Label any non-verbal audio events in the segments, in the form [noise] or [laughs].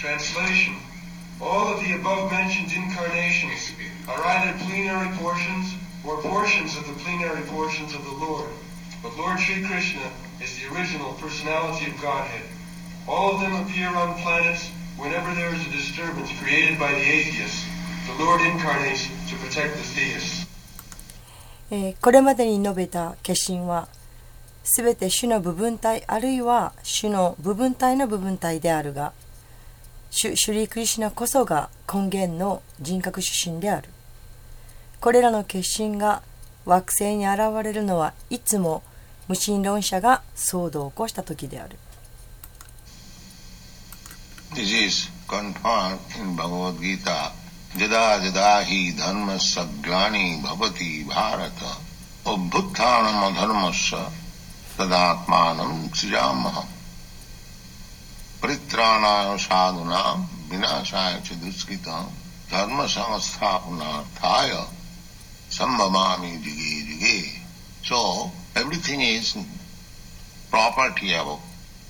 Translation All of the above mentioned incarnations are either plenary portions or portions of the plenary portions of the Lord. But Lord Sri Krishna is the original personality of Godhead. All of them appear on planets whenever there is a disturbance created by the atheists. The Lord incarnates to protect the theists. えーこれまでに述べた化身はすべて種の部分体あるいは種の部分体の部分体であるが シュシュリー・クリシナこそが根源の人格出身であるこれらの化身が惑星に現れるのはいつも無神論者が騒動を起こした時である This is confirmed in Bhagavad Gita. Jada jada hi dharma saglani bhavati bharata ubbuttanam adharmasya tadatmanam srijamaha. परित्राणाय साधुनां विनाशाय च दुष्कृतां धर्म संस्थापनार्थाय संभवामि जुगे जुगे So everything is property of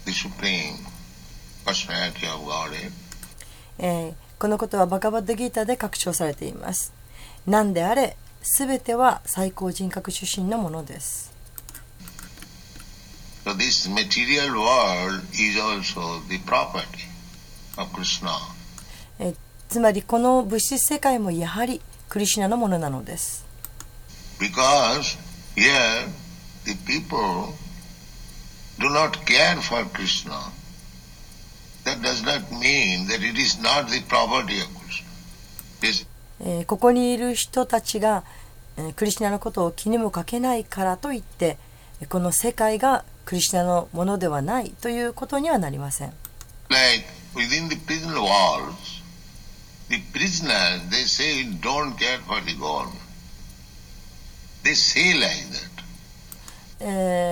the Supreme Personality of Godhead. えーこのことはバカバッドギーターで確証されています何であれ全ては最高人格出身のものです So this material world is also the property of Krishna. えーつまりこの物質世界もやはりクリシュナのものなのです Because here the people do not care for Krishna. That does not mean that it is not the property of Krishna. Yes, えーここにいる人たちが、えークリシュナのことを気にもかけないからといってえーこの世界がクリシナのものではないということにはなりません。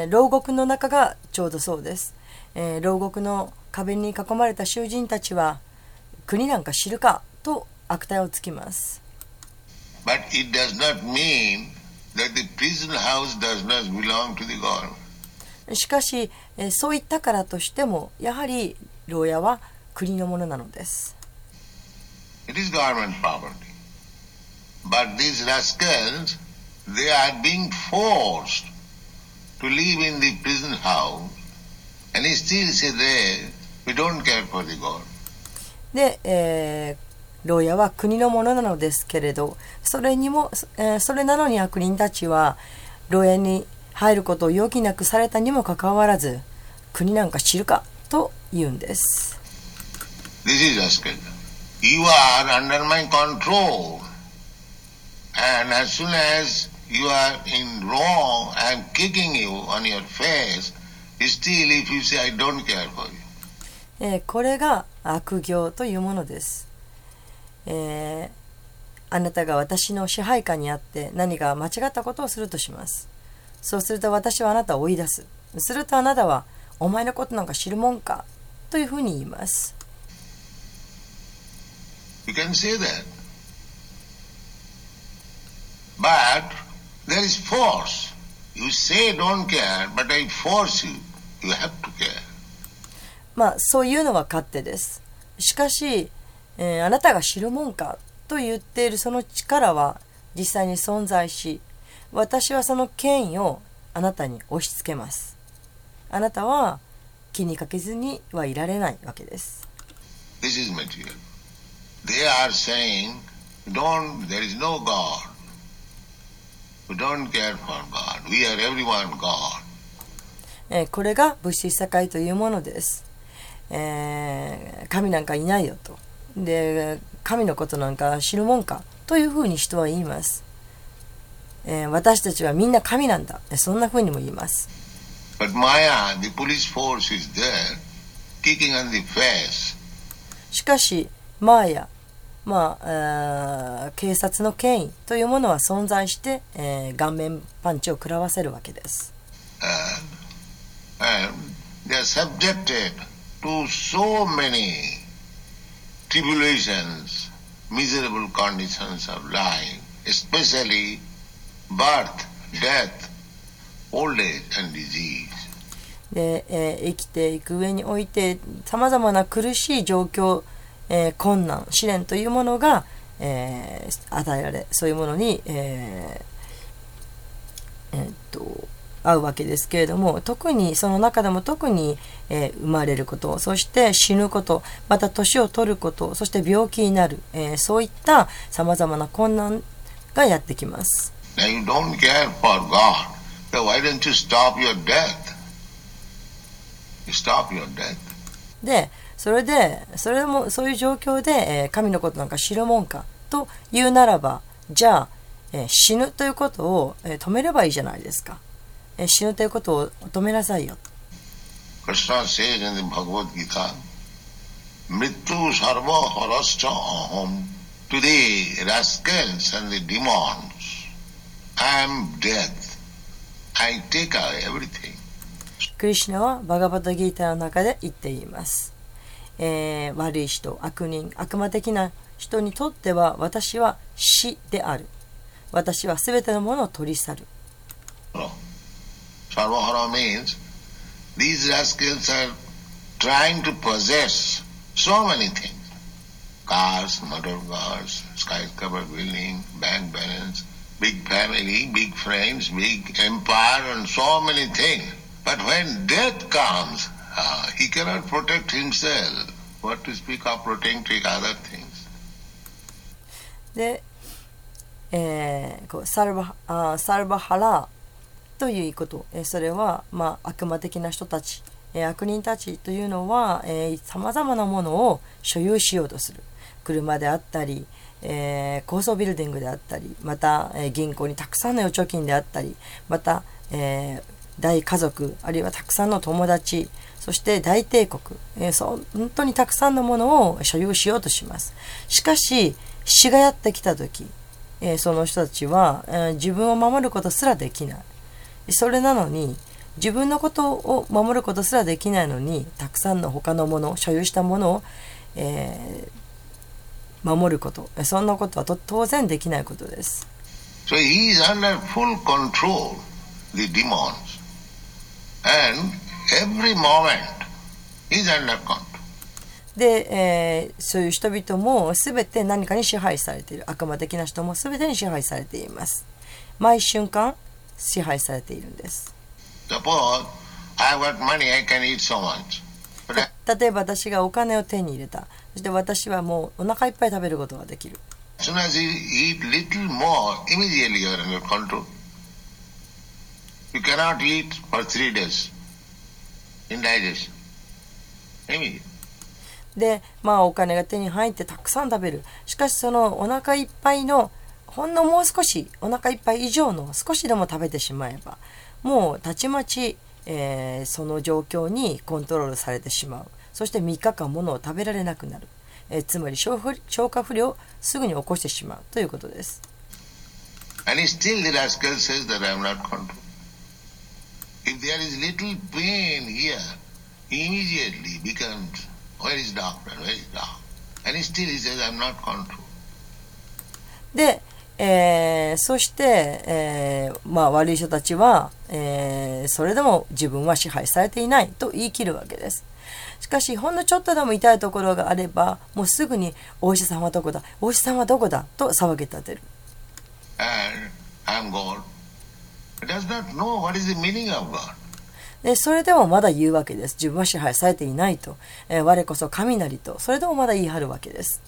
牢獄の中がちょうどそうです、えー。牢獄の壁に囲まれた囚人たちは国なんか知るかと悪態をつきます。しかしそういったからとしてもやはり牢屋は国のものなのです。で牢屋は国のものなのですけれどそれ,にも、え、それなのに悪人たちは牢屋に入ることを余儀なくされたにもかかわらず国なんか知るかと言うんです This is rascal. You are under my control. And as soon as you are in wrong, I am kicking you on your face. Still, if you say, I don't care for you. えーこれが悪行というものです、えーあなたが私の支配下にあって何か間違ったことをするとしますそうすると私はあなたを追い出すするとあなたはお前のことなんか知るもんか？というふうに言います You can say that. But there is force. You say don't care, but I force you. You have to care. まあそういうのは勝手ですしかし、えーあなたが知るもんか？と言っているその力は実際に存在し私はその権威をあなたに押し付けますあなたは気にかけずにはいられないわけです This is material. They are saying, don't, there is no God. We don't care for God. We are everyone God. えーこれが物質社会というものです、えー神なんかいないよとで神のことなんか知るもんか？というふうに人は言います、え、私たちはみんな神なんだ。そんなふうにも言います。しかしマヤ、まあ、ー警察の権威というものは存在して、え、顔面パンチを食らわせるわけです、uh, Tribulations, miserable conditions of life, especially birth, death, old age, and disease. で、えー生きていく上においてさまざまな苦しい状況、えー困難試練というものが、えー与えられそういうものに、えーえーっと合うわけですけれども特にその中でも特に、えー生まれることそして死ぬことまた年を取ることそして病気になる、えーそういったさまざまな困難がやってきます。I don't care for God. So why don't you stop your death? Stop your death. で、それで、それも、そういう状況で、え、神のことなんか知るもんかというならば、じゃあ、え、死ぬということを、え、止めればいいじゃないですか、え。死ぬということを止めなさいよと。Krishna says in the I am death. I take away everything. クリシュナはバガバタギーターの中で言っています、えー悪い人悪人悪魔的な人にとっては私は死である私は全てのものを取り去る No. Sarvahara means these rascals are trying to possess so many things. Cars, motor cars, skyscraper building, bank balance, big family, big friends, big empire and so many things. But when death comes, ah, he cannot protect himself. What to speak of protecting other things? で、えーこうサルバあサルバハラということ、えーそれは、まあ、悪魔的な人たち、えー悪人たちというのはさまざまなものを所有しようとする車であったり、えー高層ビルディングであったりまた、えー銀行にたくさんの預貯金であったりまた、えー大家族あるいはたくさんの友達そして大帝国、えーそう本当にたくさんのものを所有しようとします。しかし死がやってきた時、えーその人たちは、えー自分を守ることすらできない。それなのに自分のことを守ることすらできないのにたくさんの他のもの所有したものを、えー守ることそんなことは当然できないことです。で、え、そういう人々も全て何かに支配されている悪魔的な人も全てに支配されています。毎瞬間支配されているんです。例えば私がお金を手に入れた。そして私はもうお腹いっぱい食べることができる as soon as you eat little more, immediately you are under control. You cannot eat for three days. Indigestion. Immediate. でまあお金が手に入ってたくさん食べるしかしそのお腹いっぱいのほんのもう少しお腹いっぱい以上の少しでも食べてしまえばもうたちまち、えーその状況にコントロールされてしまうそして3日間ものを食べられなくなる。え、つまり消化不良をすぐに起こしてしまうということです。で、えー、そして、えーまあ、悪い人たちは、えー、それでも自分は支配されていないと言い切るわけです。しかし、ほんのちょっとでも痛いところがあれば、もうすぐに、お医者さんはどこだお医者さんはどこだ？と騒ぎ立てる。And I am God. He does not know what is the meaning of God. でそれでもまだ言うわけです。自分は支配されていないと。えー我こそ神なりと。それでもまだ言い張るわけです。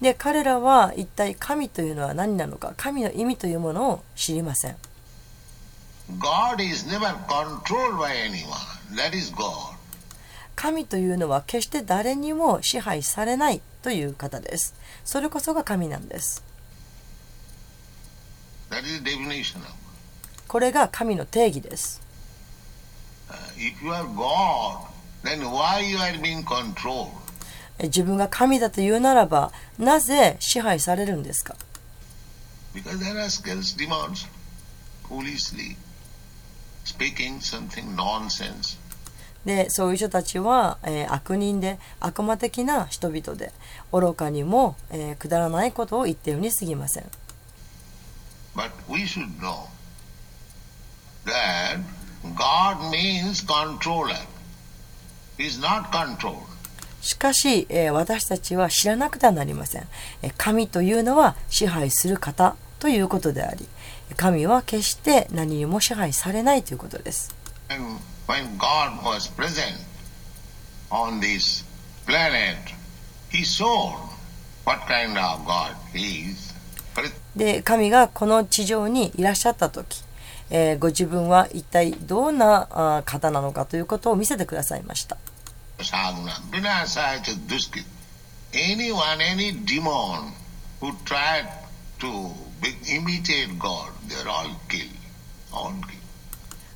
で、彼らは一体神というのは何なのか、神の意味というものを知りません。God is never controlled by anyone. That is God. 神というのは決して誰にも支配されないという方です。それこそが神なんです。これが神の定義です。Uh, 自分が神だというならば、なぜ支配されるんですか？で、そういう人たちは、えー悪人で悪魔的な人々で、愚かにも、えーくだらないことを言っているに過ぎません。But we should know that God means controller. He is not controlled. しかし、えー私たちは知らなくてはなりません。えー神というのは支配する方ということであり、神は決して何にも支配されないということです。And when God was present on this planet, he showed what kind of God he is. で、神がこの地上にいらっしゃった時、えーご自分は一体どんなあー方なのかということを見せてくださいました。Saguna, Vinasaya Duskit. Anyone, any demon who tried to be, imitate God, they're all killed. All killed.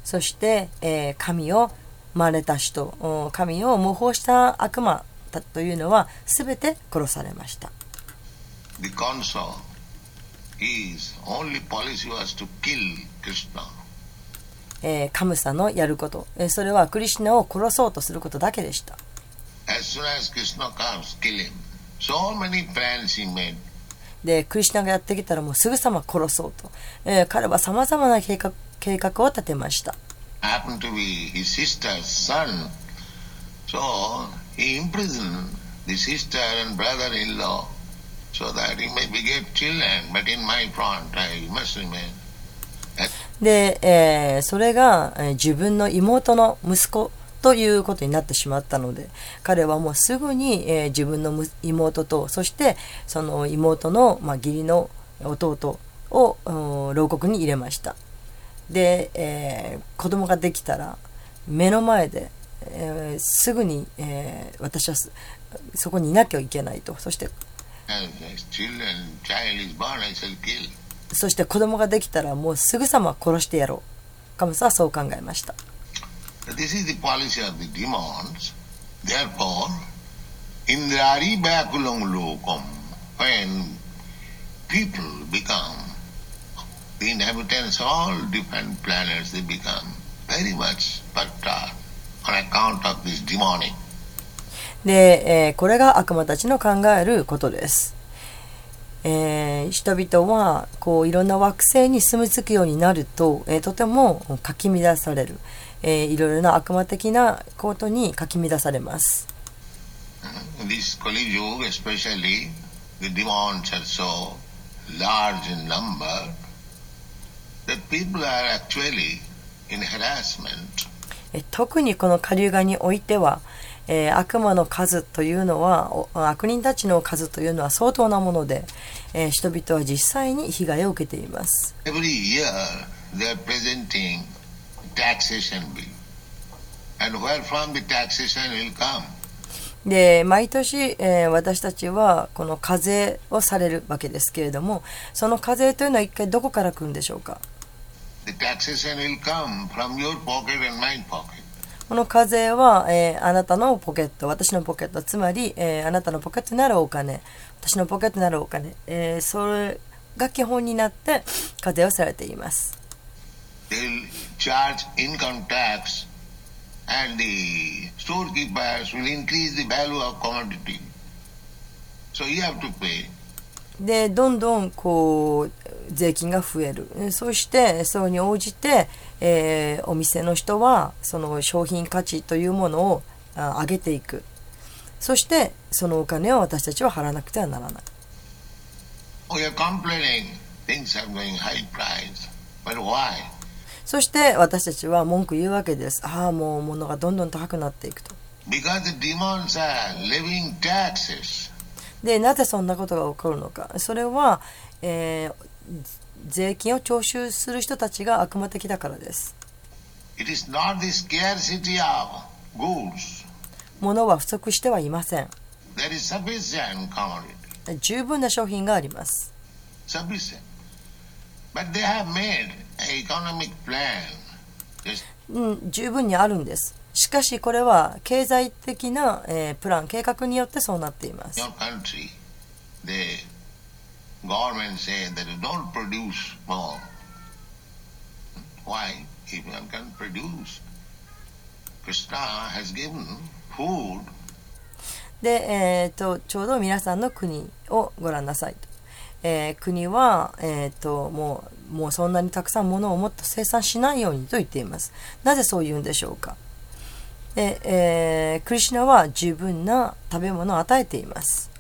そして、えー神を真似た人、うん神を模倣した悪魔だというのは全て殺されました。The consort, his only policy was to kill Krishna. えーカムサのやること、えーそれはクリシュナを殺そうとすることだけでした。As soon as Krishna comes, kill him. So many plans he made. で、クリシュナがやってきたらもうすぐさま殺そうと。えー彼は様々な計画計画を立てました。で、えー、それが、えー、自分の妹の息子ということになってしまったので彼はもうすぐに、えー、自分の妹とそしてその妹の、まあ、義理の弟を牢獄に入れました。で、えー、子供ができたら目の前で、えー、すぐに、えー、私はそこにいなきゃいけないと。そしてそして子供ができたらもうすぐさま殺してやろう。カムスはそう考えました。This inhabitants all different planets, they become very much perturbed on account of this demonic. で、えーこれが悪魔たちの考えることです。えー人々はこういろんな惑星に住み着くようになると、えーとてもかき乱される、えーいろいろな悪魔的なことにかき乱されます。This Kali Yuga especially, the demons are so large in number that people are actually in harassment. えー特にこの下流側においては、えー悪魔の数というのはお悪人たちの数というのは相当なもので、えー人々は実際に被害を受けています。で毎年、えー私たちはこの課税をされるわけですけれどもその課税というのは一体どこから来るんでしょうか？この課税は、えー、あなたのポケット、私のポケット、つまり、えー、あなたのポケットならお金、私のポケットならお金、えー、それが基本になって課税をされています。でどんどんこう税金が増える。えーそしてそれに応じて、えーお店の人はその商品価値というものをあ上げていく。そしてそのお金を私たちは払わなくてはならない?そして私たちは文句言うわけです。ああもう物がどんどん高くなっていくと。Because the demons are levying taxes. でなぜそんなことが起こるのか。それは、税金を徴収する人たちが悪魔的だからです。物は不足してはいません。十分な商品があります。うん、十分にあるんです。しかしこれは経済的な、えープラン、計画によってそうなっています。で、えーと、ちょうど皆さんの国をご覧なさいと。えー国は、えーともう、もうそんなにたくさん物をもっと生産しないようにと言っています。なぜそう言うんでしょうか？で、えー、クリシナは十分な食べ物を与えています。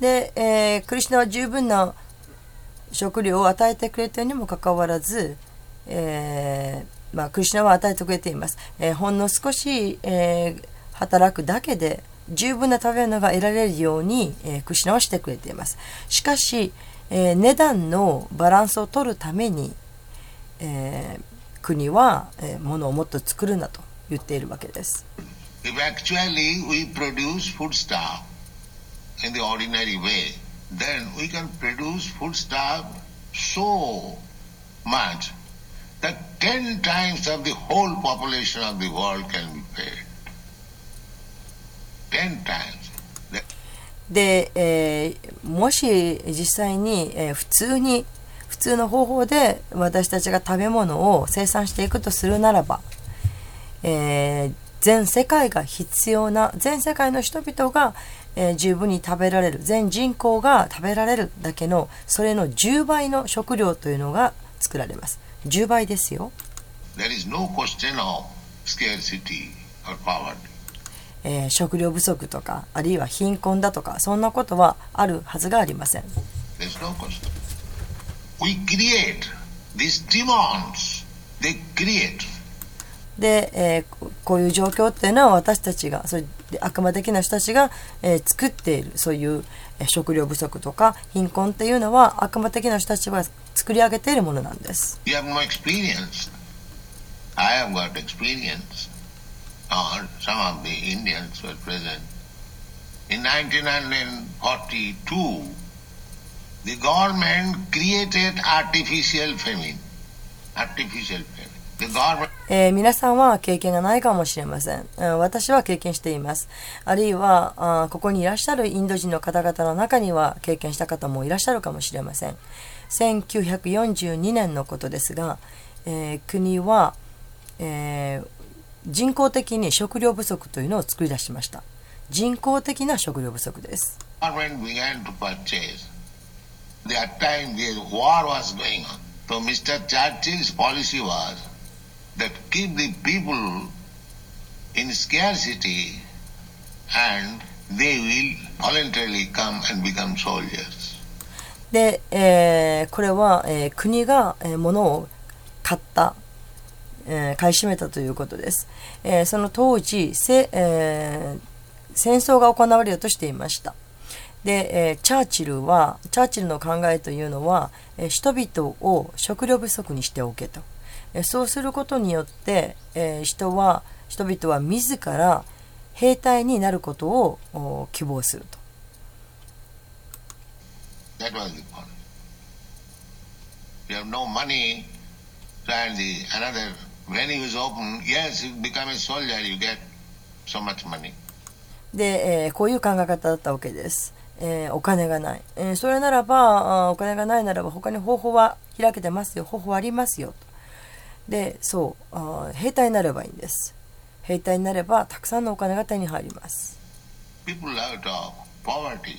で、えー、クリシナは十分な食料を与えてくれたにもかかわらず、えーまあ、クリシナは与えてくれています。えー、ほんの少し、えー、働くだけで。十分な食べ物が得られるように、えークリシナはしてくれています。しかし、えー値段のバランスを取るために、えー国は、えー物をもっと作るなと言っているわけです。If actually we produce foodstuff in the ordinary way, then we can produce foodstuff so much that ten times of the whole population of the world can be fed. で、えーもし実際に、えー普通に普通の方法で私たちが食べ物を生産していくとするならば、えー全世界が必要な全世界の人々が、えー十分に食べられる全人口が食べられるだけのそれの10倍の食料というのが作られます。10倍ですよ、There is no question of scarcity or poverty. えー食料不足とかあるいは貧困だとかそんなことはあるはずがありません.で、えーここういう状況っていうのは私たちがそういう悪魔的な人たちが、えー作っているそういうえー食料不足とか貧困っていうのは悪魔的な人たちが作り上げているものなんです。You have no experience. I have got experience. Or some of the Indians were present. In 1942, the government created artificial famine. Artificial famine. The government えー皆さんは経験がないかもしれません。えー私は経験しています。あるいはあーここにいらっしゃるインド人の方々の中には経験した方もいらっしゃるかもしれません。1942年のことですが、えー国は、えー人工的に食料不足というのを作り出しました。人工的な食料不足です。で、えー、これは、えー、国が、えー、物を買った。えー買い占めたということです。えーその当時、せえー戦争が行われようとしていました。で、えーチャーチルは、チャーチルの考えというのは、えー人々を食料不足にしておけと。えーそうすることによって、えー人は、人々は自ら兵隊になることをお希望すると。That で、えーこういう考え方だったわけです。えーお金がない、えーそれならばお金がないならば他に方法は開けてますよ方法ありますよとでそう兵隊になればいいんです兵隊になればたくさんのお金が手に入ります People out of poverty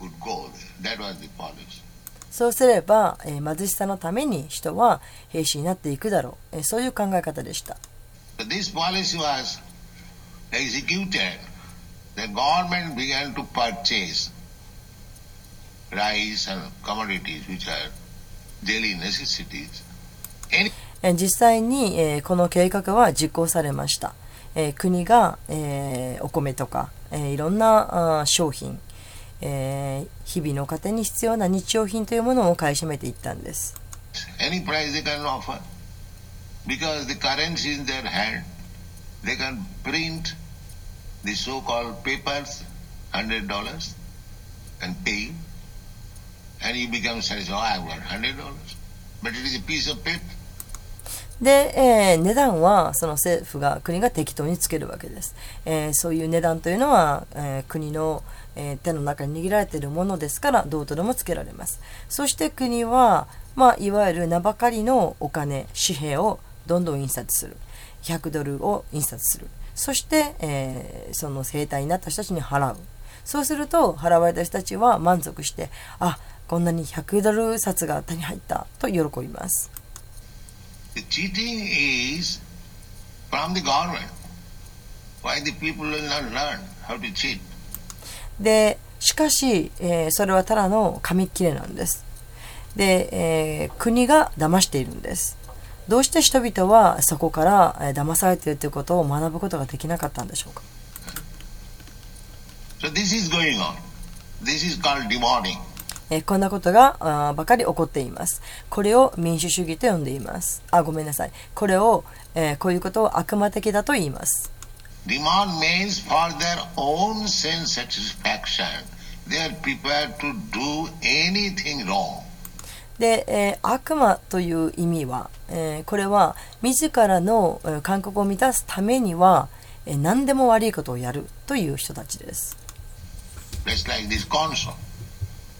would go there. That was the policy. そうすれば、えー、貧しさのために人は兵士になっていくだろう、えー、そういう考え方でした。実際に、えー、この計画は実行されました。えー、国が、えー、お米とか、えー、いろんなあ商品、え、日々の糧に必要な日用品というものを買い占めていったんです。で、え、値段はその政府が国が適当につけるわけです。え、そういう値段というのは、え、国の手の中に握られているものですからどうとでもつけられます。そして国は、まあ、いわゆる名ばかりのお金紙幣をどんどん印刷する。100ドルを印刷する。そして、えーその兵隊になった人たちに払う。そうすると払われた人たちは満足してあこんなに100ドル札が手に入ったと喜びます。The cheating is from the government. Why the people will not learn how to cheat? でしかし、えーそれはただの紙切れなんですで、えー国が騙しているんですどうして人々はそこから、えー騙されているということを学ぶことができなかったんでしょうか？So this is going on. This is called demanding. えーこんなことがあーばかり起こっています。これを民主主義と呼んでいます。あ、ごめんなさい。これを、えーこういうことを悪魔的だと言います。Demand means for their own sense satisfaction. They are prepared to do anything wrong. で、えー悪魔という意味は、えーこれは自らのえー感覚を満たすためには、えー何でも悪いことをやるという人たちです。Just like this Kansa.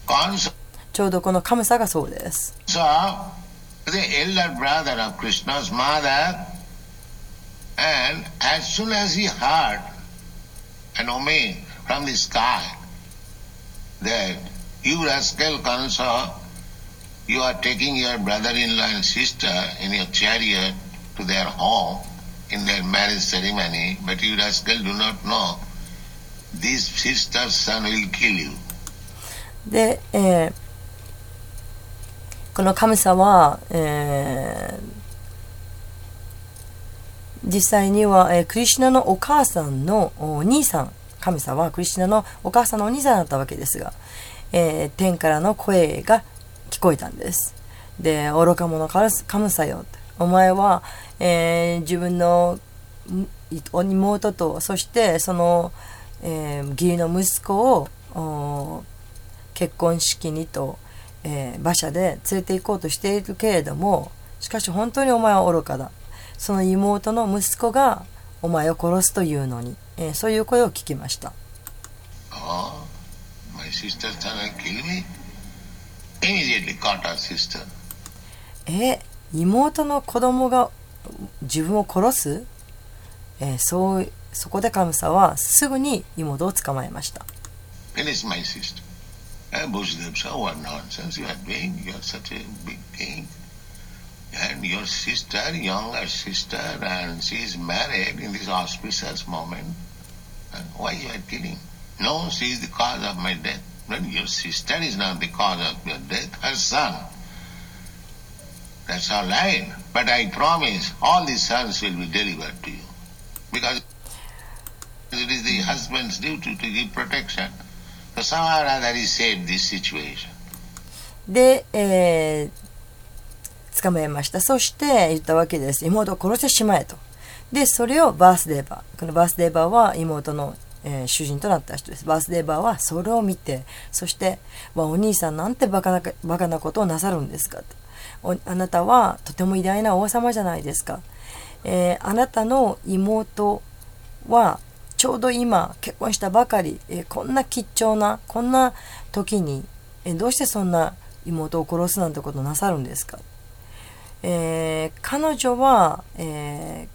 Kansa, ちょうどこの神様がそうです。the elder brother of Krishna's mother, and as soon as he heard an omen from the sky that you rascal Kansa, you are taking your brother-in-law and sister in your chariot to their home in their marriage ceremony, but you rascal do not know this sister's son will kill you. で、えーこの神様は、えー 実際には、えークリシナのお母さんのお兄さん神様はクリシナのお母さんのお兄さんだったわけですが、えー天からの声が聞こえたんです。で愚か者から神様よ。お前は、えー自分の妹とそしてその、えー義理の息子を結婚式にと、え馬車で連れて行こうとしているけれどもしかし本当にお前は愚かだ。その妹の息子がお前を殺すというのに、え、そういう声を聞きました。え、妹の子供が自分を殺す、え、そ,うそこでカムサはすぐに妹を捕まえました。え、And your sister, younger sister, and she is married in this auspicious moment. And why you are killing? No, she is the cause of my death. But your sister is not the cause of your death, her son. That's all right. But I promise all the sons will be delivered to you. Because it is the husband's duty to give protection. So somehow or other he saved this situation. で、えー捕まえました。そして言ったわけです。妹を殺してしまえと。でそれをバースデーバー。このバースデーバーは妹の、えー主人となった人です。バースデーバーはそれを見てそして「わお兄さんなんてバカなバカなことをなさるんですか」と。あなたはとても偉大な王様じゃないですか、えーあなたの妹はちょうど今結婚したばかり、えーこんな吉兆なこんな時に、えーどうしてそんな妹を殺すなんてことなさるんですか、えー彼女は、え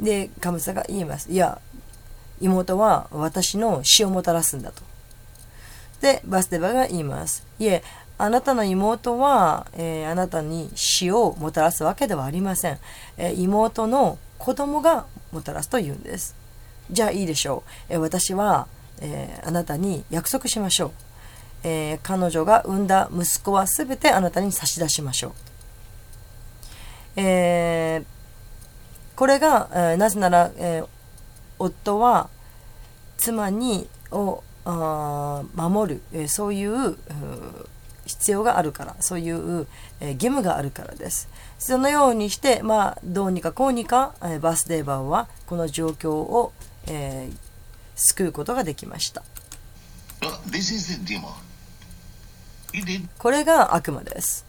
ーで神様が言います。いや妹は私の死をもたらすんだと。でバスデバが言います。いえあなたの妹は、えーあなたに死をもたらすわけではありません、えー妹の子供がもたらすと言うんです。じゃあいいでしょう、えー私は、えあなたに約束しましょう、えー彼女が産んだ息子は全てあなたに差し出しましょう、えーこれが、えーなぜなら、えー夫は妻にをあ守る、えーそういう必要があるからそういう、えー義務があるからです。そのようにして、まあ、どうにかこうにか、えーバスデーバーはこの状況を、えー救うことができました。So this is the demon. He did, これが悪魔です。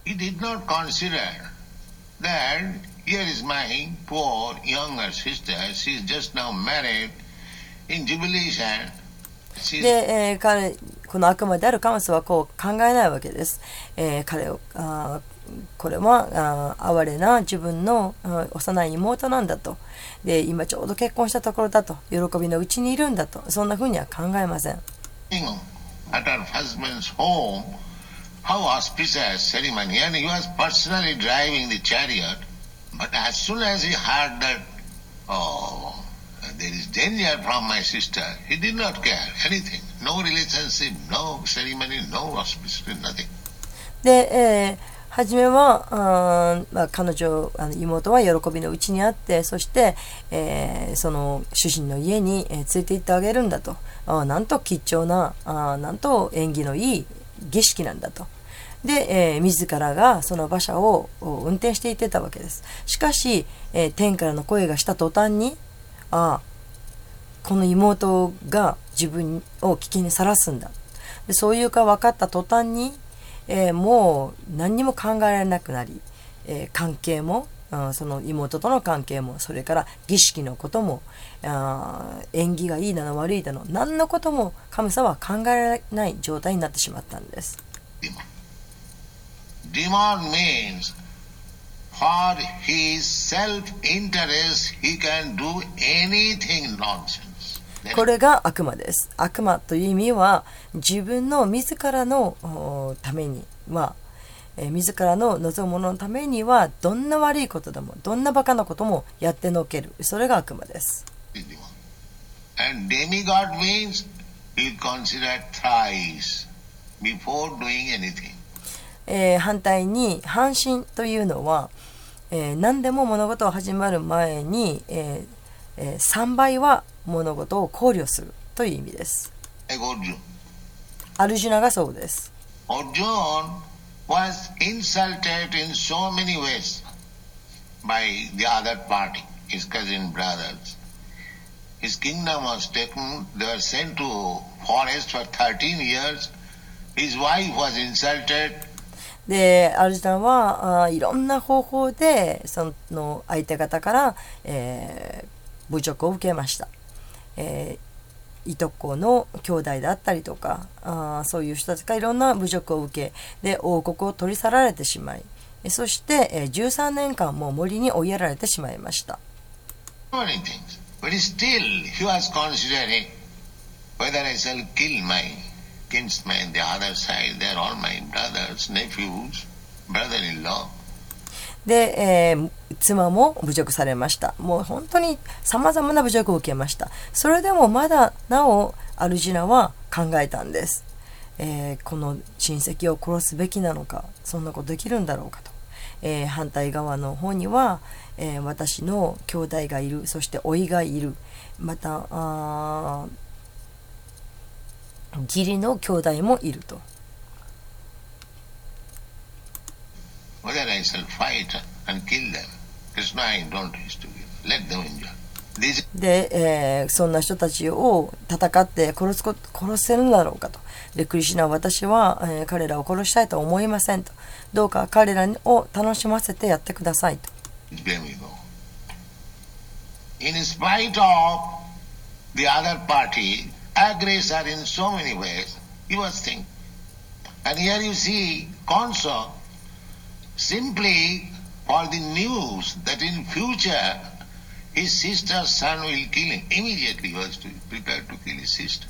で、彼、この悪魔であるカマスはこう考えないわけです。え、彼をあこれはあ哀れな自分の幼い妹なんだとで。今ちょうど結婚したところだと。喜びのうちにいるんだと。そんなふうには考えません。How auspicious ceremony, and he was personally driving the chariot. But as soon as he heard that, oh, there is danger from my sister, he did not care anything. No relationship, no ceremony, no auspicity, nothing. で、えー初めは、あまあ、彼女あの妹は喜びのうちにあってそして、えーその主人の家に、えー連れて行ってあげるんだとあなんと吉祥なあなんと縁起のいい儀式なんだとで、えー自らがその馬車を運転していってたわけです。しかし、えー天からの声がした途端にああこの妹が自分を危険にさらすんだ。でそういうか分かった途端に、えーもう何にも考えられなくなり、えー関係もあーその妹との関係もそれから儀式のこともあ縁起がいいだの悪いだの何のことも神様は考えられない状態になってしまったんです。Demon means for his self-interest he can do anything nonsense. これが悪魔です。悪魔という意味は自分の自らのおためには、えー自らの望むもののためにはどんな悪いことでもどんなバカなこともやってのけるそれが悪魔です。And demigod means he consider thrice before doing anything. えー反対に半身というのは、えー何でも物事を始まる前に、えーえ3倍は物事を考慮するという意味です。アルジュナがそうです。Arjun was insulted in so many ways by the other party, his cousin brothers. His kingdom was taken, they were sent to forest for 13 years. His wife was insulted, でアルジュナはあいろんな方法でその相手方から、えー侮辱を受けました、えーいとこの兄弟だったりとかあそういう人たちがいろんな侮辱を受けで王国を取り去られてしまいそして、えー13年間も森に追いやられてしまいました。But still, he was considering whether I shall kill my kinsmen, the other side, they're all my brothers, nephews, brother-in-law. で、えー妻も侮辱されました。もう本当に様々な侮辱を受けました。それでもまだなおアルジナは考えたんです。えーこの親戚を殺すべきなのか、そんなことできるんだろうかと。えー反対側の方には、えー私の兄弟がいる、そして甥がいる、また、あ義理の兄弟もいると。Whether I shall fight and kill them. Krishna, I don't wish to kill. Let them enjoy. で、えーそんな人たちを戦って殺すこ殺せるんだろうかと。で、クリシュナは私は、えー彼らを殺したいとは思いませんと。どうか彼らを楽しませてやってくださいと。is Demigo. In spite of the other party, aggressor in so many ways, he was thinking. And here you see Konso simply for the news that in future his sister's son will kill him. Immediately he was to prepared to kill his sister.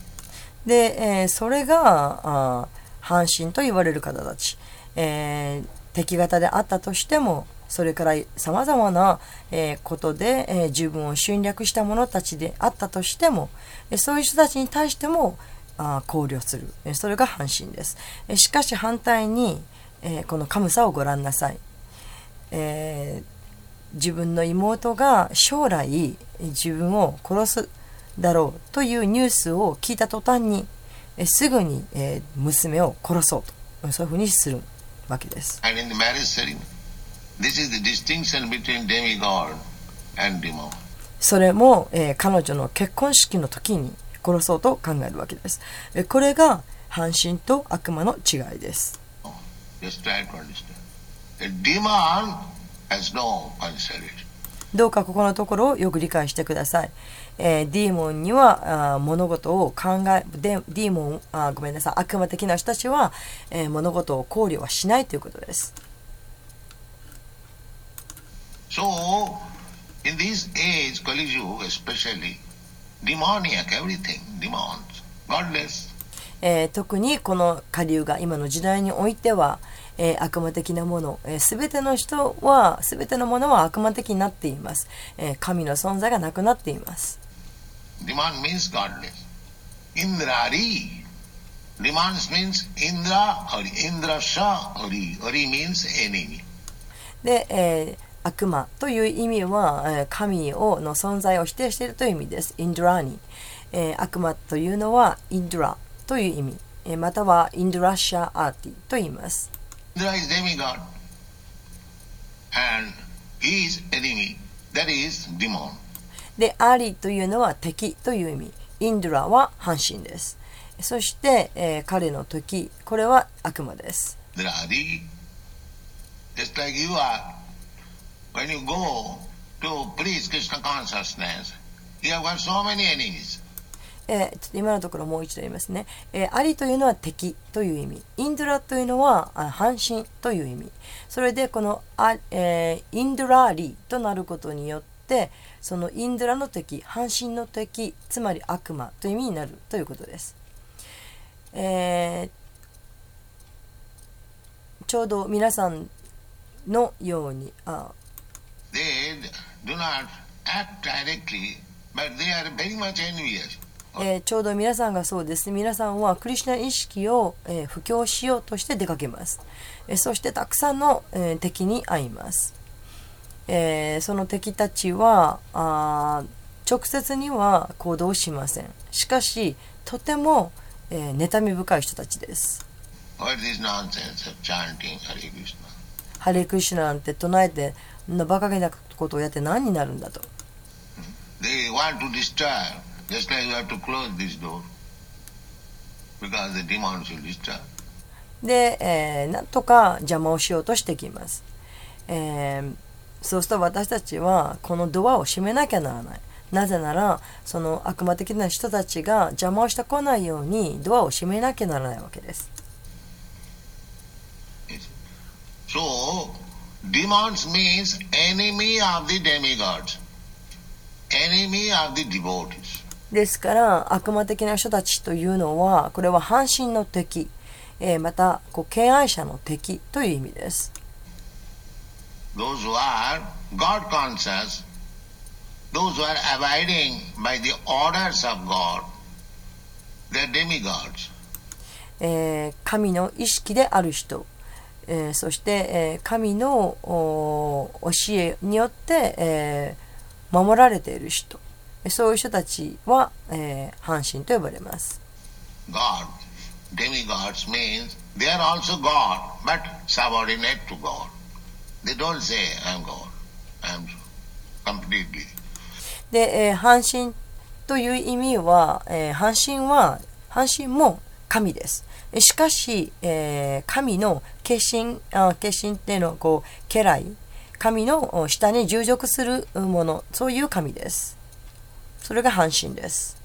で、えーそれが、あ半身と言われる方たち。えー敵方であったとしても、それから様々な、えーことで、えー自分を侵略した者たちであったとしても、えーそういう人たちに対してもあ考慮する。えーそれが半身です。えーしかし反対に、えーこのカムサをご覧なさい。えー自分の妹が将来自分を殺すだろうというニュースを聞いた途端にえすぐに、えー娘を殺そうとそういうふうにするわけです。それも、えー彼女の結婚式の時に殺そうと考えるわけです。えこれが半身と悪魔の違いです。どうかここのところをよく理解してください。え、ディーモンにはあ物事を考え、でディーモンあ、ごめんなさい、悪魔的な人たちは、え、物事を考慮はしないということです。そうえ、特にこの下流が今の時代においては、えー、悪魔的なもの、す、え、べ、ての人は、すべてのものは悪魔的になっています。えー、神の存在がなくなっています。Demand means godless. Indrari. Demands means Indra or Indra Sha Ori. Ori means enemy. で、えー、悪魔という意味は、えー、神をの存在を否定しているという意味です。インドラに。えー、悪魔というのはインドラという意味、えー、またはインドラシャアーティと言います。Indra is demigod and is enemy. That is demon. で、アリというのは敵という意味。インドラは半身です。そして、えー、彼の時、これは悪魔です。えー、ちょっと今のところもう一度言いますね。えー、アリというのは敵という意味。インドラというのは半身という意味。それでこのあ、えー、インドラーリとなることによって、そのインドラの敵、半身の敵、つまり悪魔という意味になるということです。えー、ちょうど皆さんのように、あ They do not act directly, but they are very much envious. えー、ちょうど皆さんがそうです。皆さんはクリシナ意識を、えー、布教しようとして出かけます。えー、そしてたくさんの、えー、敵に会います。えー、その敵たちはあ直接には行動しません。しかし、とても、えー、妬み深い人たちです。ハレクリシナなんて唱えて、んな馬鹿げなことをやって何になるんだと。They want to destroy, just like you have to close this door, because the demons will destroy. で、えー、なんとか邪魔をしようとしてきます。えー、そうすると私たちはこのドアを閉めなきゃならない。なぜなら、その悪魔的な人たちが邪魔をしてこないようにドアを閉めなきゃならないわけです。So, demons means enemy of the demigods, enemy of the devotees. ですから悪魔的な人たちというのはこれは半身の敵、えー、またこう敬愛者の敵という意味です。Those who are God conscious, those who are abiding by the orders of God, they are demigods. えー、神の意識である人、えー、そして、えー、神の教えによって、えー、守られている人そういう人たちは、えー、半身と呼ばれます。God, demigods means they are also God, but subordinate to God. They don't say, I'm God. I'm completely. で、えー、半身という意味は、えー、半身は、半身も神です。しかし、えー、神の化身、あ化身っていうのは、こう、家来、神の下に従属するもの、そういう神です。それが阪神です。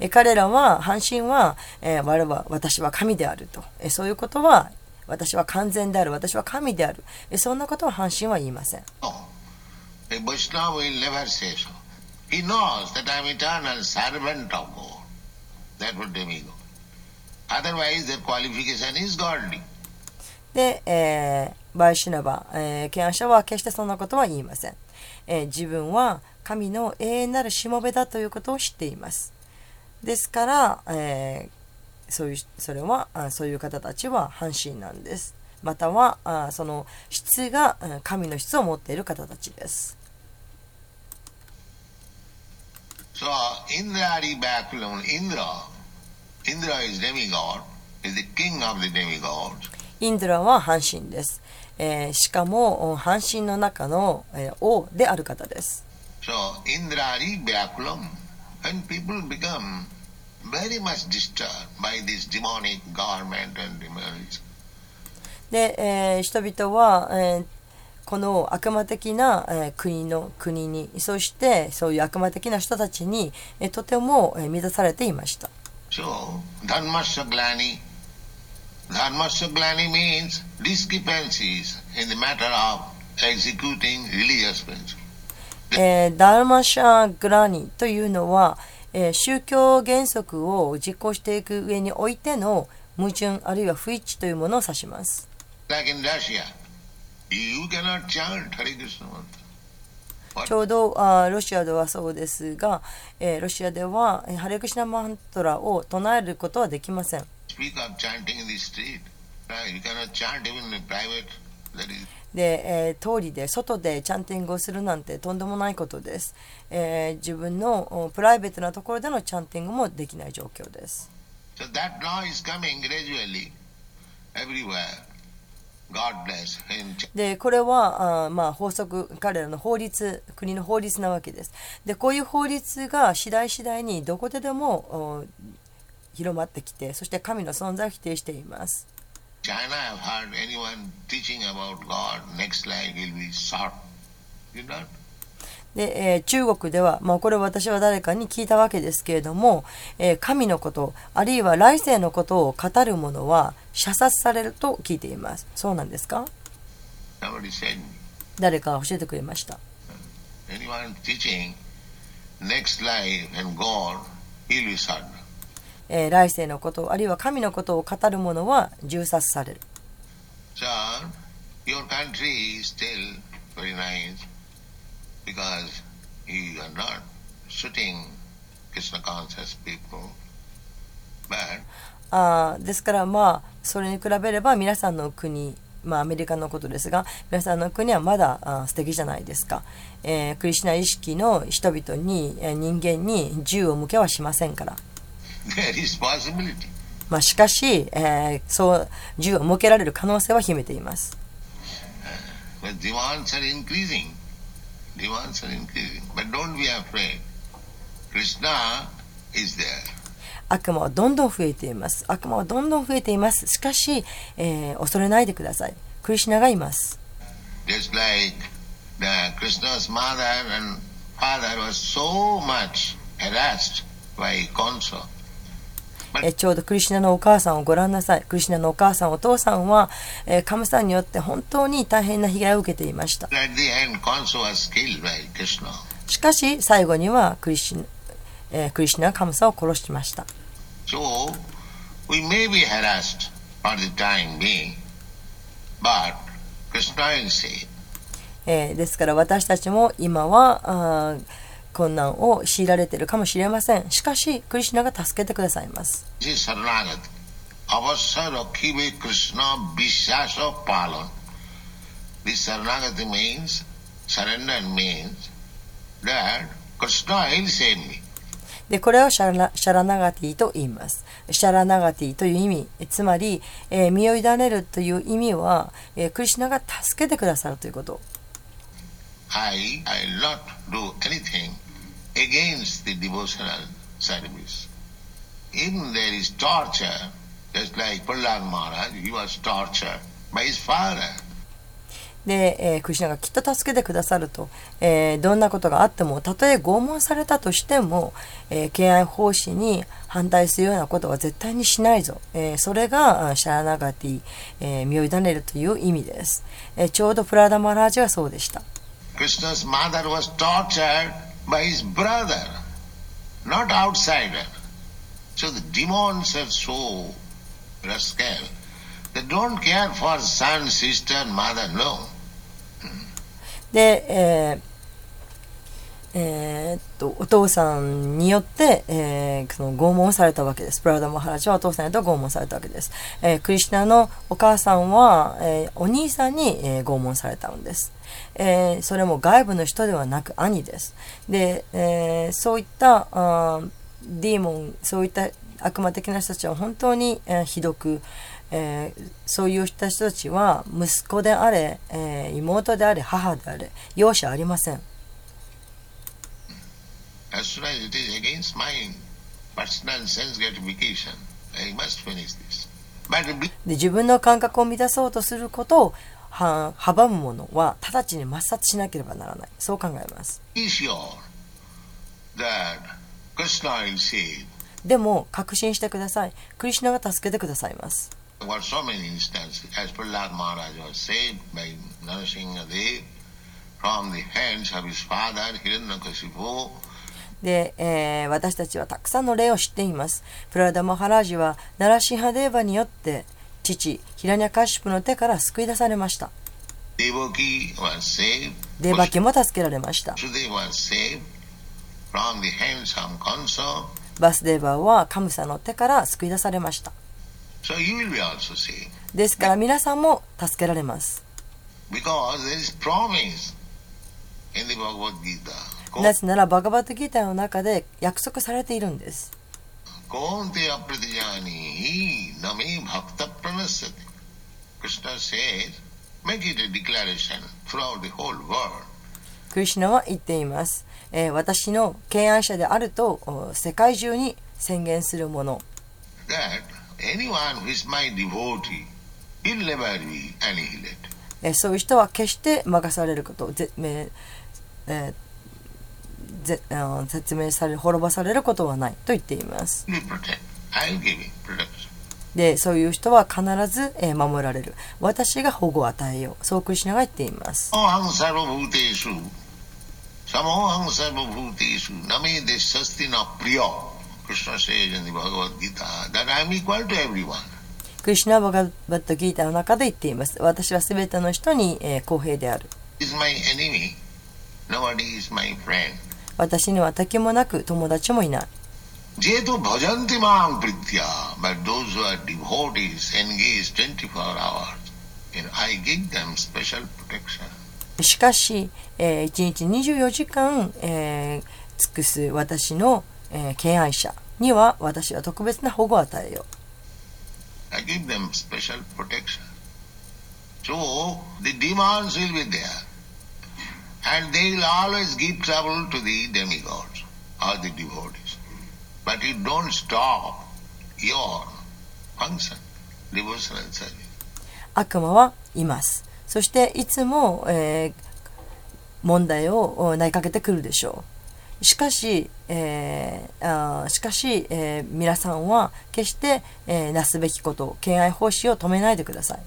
え彼らは、阪神は、えー、我は私は神であるとえ。そういうことは、私は完全である、私は神である。えそんなことを阪神は言いません。で、えー、バイシナバ、えー、ケアシャは決してそんなことは言いません。えー、自分は、神の永遠なるしもべだということを知っています。ですから、えー、そういう、それは、あそういう方たちは半身なんです。または、あその質が神の質を持っている方たちです。So, Indrari Bakulun, Indra, Indra is demigod, is the king of the demigods. インドラは半身です。えー、しかも半身の中の、えー、王である方です。So, Indrari Vyakulam, when people become very much disturbed by this demonic government and demons, で、えー、人々は、えー、この悪魔的な、えー国の国にそしてそういう悪魔的な人たちに、えーとても、えー満たされていました So, dharmasya glani. Dharmasya glani means discrepancies in the matter of executing religious principles. えー、ダルマシャグラニというのは、えー、宗教原則を実行していく上においての矛盾あるいは不一致というものを指します。ちょうどあロシアではそうですが、えー、ロシアではハレクシナマントラを唱えることはできません。で、えー通りで外でチャンティングをするなんてとんでもないことです。えー自分のおプライベートなところでのチャンティングもできない状況です。So でこれはあーまあ法則彼らの法律国の法律なわけですでこういう法律が次第次第にどこででもお広まってきてそして神の存在を否定しています China, I've heard anyone teaching about God, next life will be short. You know? で、えー中国では、まあ、これは私は誰かに聞いたわけですけれども、えー神のことあるいは来世のことを語る者は射殺されると聞いていますそうなんですか誰かが教えてくれました anyone teaching next life and God, he'll be shot. えー来世のことあるいは神のことを語る者は銃殺される So, your country is still very nice because you are not shooting Krishna conscious people. But あーですからまあそれに比べれば皆さんの国まあアメリカのことですが皆さんの国はまだあー素敵じゃないですか、えークリシュナ意識の人々にえー人間に銃を向けはしませんから.まあしかし、えー、そう銃を設けられる可能性は秘めています。悪魔はどんどん増えています。悪魔はどんどん増えています。しかし、えー、恐れないでください。クリシナがいます。えーちょうどクリシュナのお母さんをご覧なさい。クリシュナのお母さんお父さんは、えーカムさんによって本当に大変な被害を受けていました.しかし最後にはクリシュ,、えークリシュナはカムサを殺しました。So, we may be harassed for the time being, but Krishna will say, えーですから私たちも今は困難を強いられてるかもしれません。しかしクリシナが助けてくださいます。でこれをシャ,ラナガティと言います。シャラナガティという意味、つまり、え、身を委ねるという意味は、え、クリシナが助けてくださるということ。against the devotional ceremonies で、えー、クリシナがきっと助けてくださると、えー、どんなことがあっても、たとえ拷問されたとしても、えー、敬愛奉仕に反対するようなことは絶対にしないぞ。えー、それが、シャラナガティ、えー、身を委ねるという意味です。えー、ちょうどプラダマラージはそうでした。クリシナの母は殺されした。By his brother, not outsider. So the demons are so rascal. They don't care for son, sister, mother, no. で、えーえーっとお父さんによって、えーその拷問されたわけです。プラダマハラジはお父さんによって拷問されたわけです。えークリシュナのお母さんは、えーお兄さんに、えー拷問されたんです。えーそれも外部の人ではなく兄です。で、えーそういったあーデーモン、そういった悪魔的な人たちは本当に、えーひどく、えーそういう人たちは息子であれ、えー妹であれ母であれ容赦ありません As soon as it is against my personal sense gratification, I must finish this. But be- で自分の感覚を満たそうとすることをはは阻むものは直ちに抹殺しなければならない。そう考えます。でも確信してください。クリシナが助けてくださいます。で、えー、私たちはたくさんの例を知っています。プラダ・マハラージはナラシンハデーバによって父、ヒラニャの手から救い出されました。デバキも助けられました。バスデーバーはカムサの手から救い出されました。ですから皆さんも助けられます。なぜならバガバットギターの中で約束されているんです。Krishna says, make it a declaration throughout the whole world. クリシュナは言っています。えー私の敬愛者であるとお世界中に宣言するもの。That anyone who is my devotee, he'll never be annihilated. えーそういう人は決して任されること、ぜめえーぜ説明される、滅ぼされることはないと言っています。I'll give protection. で、そういう人は必ず守られる。私が保護を与えよう。そうクリシナが言っています。クリシナはバガバットギーターの中で言っています。私は全ての人に公平である。私には竹もなく友達もいない。Jetu bhajanti mam pritya, but those who are devotees engaged 24 hours, and I give them special protection. しかし、え1日24時間、えー尽くす私の、えー敬愛者には私は特別な保護を与えよう。 I give them special protection. So the demons will be there. And they will always give trouble to the demigods or the devotees. 悪魔はいます。そしていつも、えー、問題を投げかけてくるでしょう。しかし、えー、しかし、えー、皆さんは決して、えー、なすべきこと、敬愛奉仕を止めないでください。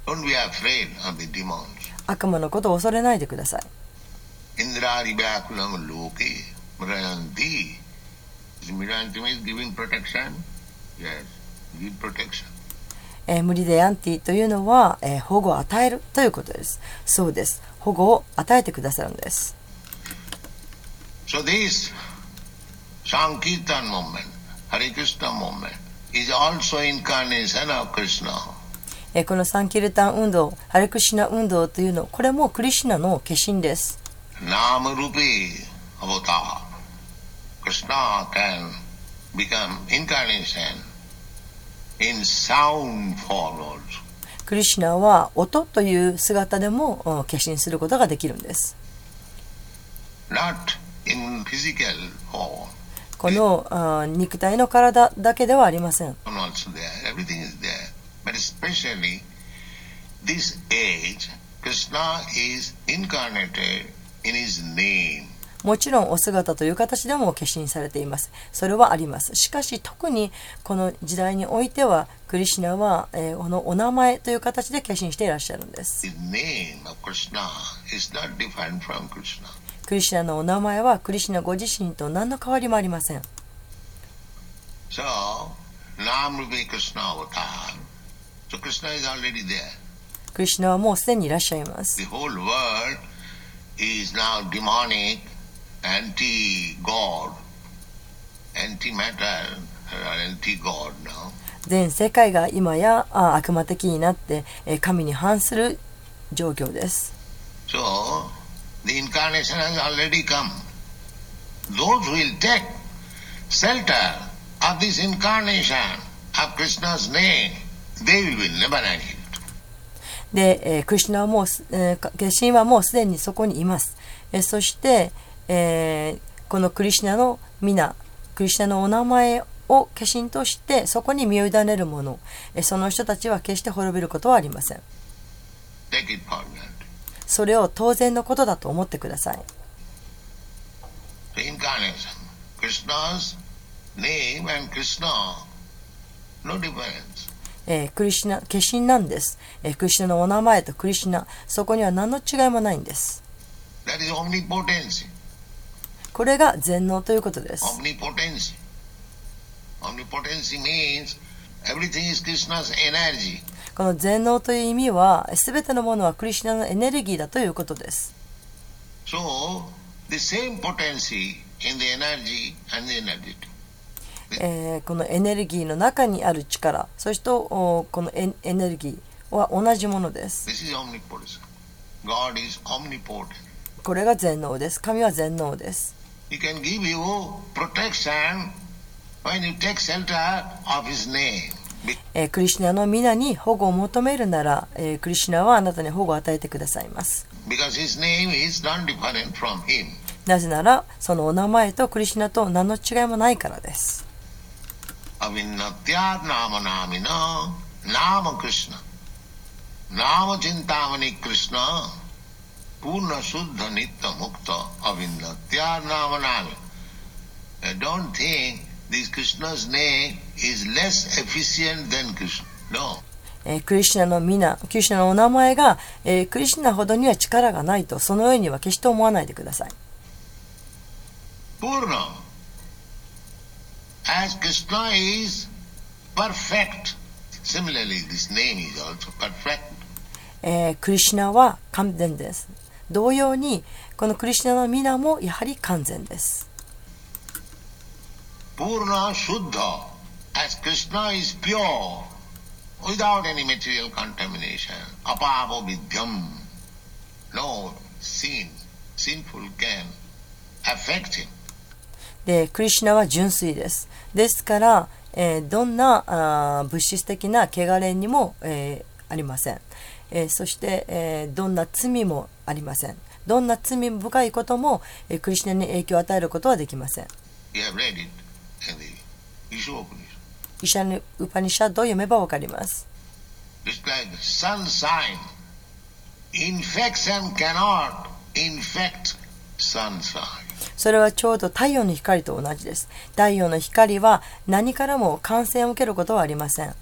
悪魔のことを恐れないでください。えー無理でアンティというのは、えー保護を与えるということです。そうです。保護を与えてくださるんです。So this Sankirtan movement, Hare Krishna movement, is also incarnation of Krishna. えーこのサンキルタン運動、ハレクシナ運動というの、これもクリシュナの化身です。Nama Rupi Avatar. Krishna can become incarnation in sound form also. クリシュナは音という姿でもうん化身することができるんです。Not in physical form. この肉体の体だけではありません。But especially this age, Krishna is incarnated in his name. もちろんお姿という形でも化身されています。それはあります。しかし特にこの時代においてはクリシュナは、えーこのお名前という形で化身していらっしゃるんです。クリシュナのお名前はクリシュナご自身と何の変わりもありません。So, Nam Rupi Krishna avatar. So Krishna is already there. クリシュナはもうすでにいらっしゃいます。The whole world is now demonic, 全世界が今やあ悪魔的になって、えー神に反する状況です。So, the incarnation has already come. Those who will take shelter of this incarnation of Krishna's name, they will be never annihilated. で、えークリシュナはもうす、えーか化身はもうすでにそこにいます。えーそして、えーこのクリシュナの皆、クリシュナのお名前を化身としてそこに身を委ねる者、えーその人たちは決して滅びることはありません。それを当然のことだと思ってください。えークリシュナ、化身なんです、えークリシュナのお名前とクリシュナ、そこには何の違いもないんです。これが全能ということです。この全能という意味は、すべてのものはクリシナのエネルギーだということです。So, え、このエネルギーの中にある力、そしてお、この,エネルギーは同じものです。これが全能です。神は全能です。クリシナの皆に保護を求めるなら、クリシナはあなたに保護を与えてくださいます。なぜなら、そのお名前とクリシナと何の違いもないからです。Krishna. Purna Suddha Nitya Mukta Avinnatyat nama nami. Uh, Don't think this Krishna's name is less efficient than Krishna. No. えークリシュナの皆、クリシュナのお名前が、えークリシュナほどには力がないと、そのようには決して思わないでください。Purna. As Krishna is perfect. Similarly, this name is also perfect. えークリシュナは完全です。同様にこのクリシナの皆もやはり完全です。ポーラシュッダークリシナ is pure without any material contamination アパーボビディアム no sin sinful can affect クリシナは純粋です。ですから、え、どんなあ物質的な汚れにも、え、ありません。えーそして、えーどんな罪もありません。どんな罪深いことも、えークリシュナに影響を与えることはできません。シャヌ・ウパニシャッドを読めばわかります。It's like sunshine. Infection cannot infect sunshine. それはちょうど太陽の光と同じです。太陽の光は何からも感染を受けることはありません。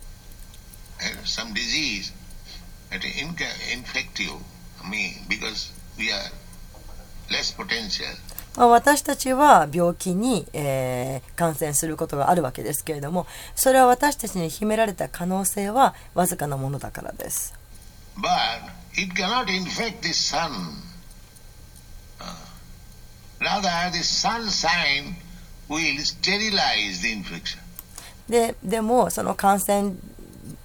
Some disease 私たちは病気に、感染することがあるわけですけれどもそれは私たちに秘められた可能性はわずかなものだからです。でもその感染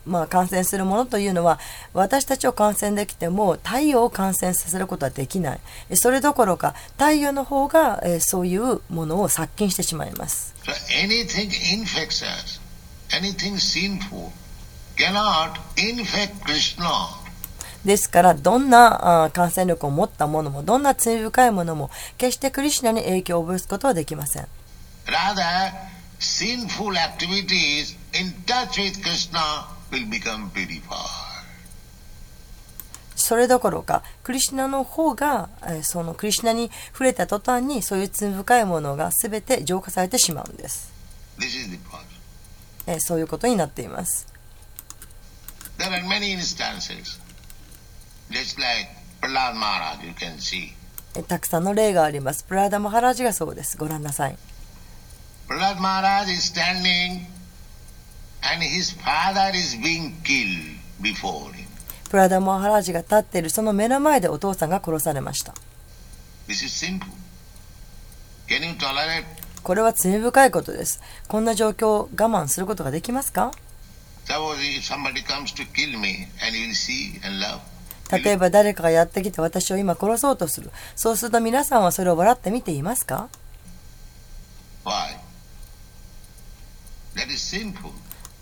まあ感染するものというのは私たちを感染できても太陽を感染させることはできないえそれどころか太陽の方が、えーそういうものを殺菌してしまいます So anything infects us, anything sinful, cannot infect Krishna. ですからどんな感染力を持ったものもどんな罪深いものも決してクリシュナに影響を及ぼすことはできません Rather, sinful activities in touch with Krishna. それどころかクリシュナの方が、えーそのクリシュナに触れた途端にそういう罪深いものが全て浄化されてしまうんです、そういうことになっています There are many instances. Just like Prahlad Maharaj, you can see. えたくさんの例があります。プラダマハラジがそうです。ご覧なさい。Is standing プラダモアハラジが立っているその目の前でお父さんが殺されました。これは罪深いことです。こんな状況を我慢することができますか？例えば誰かがやってきて私を今殺そうとする。そうすると皆さんはそれを笑って見ていますか？Why? That is simple.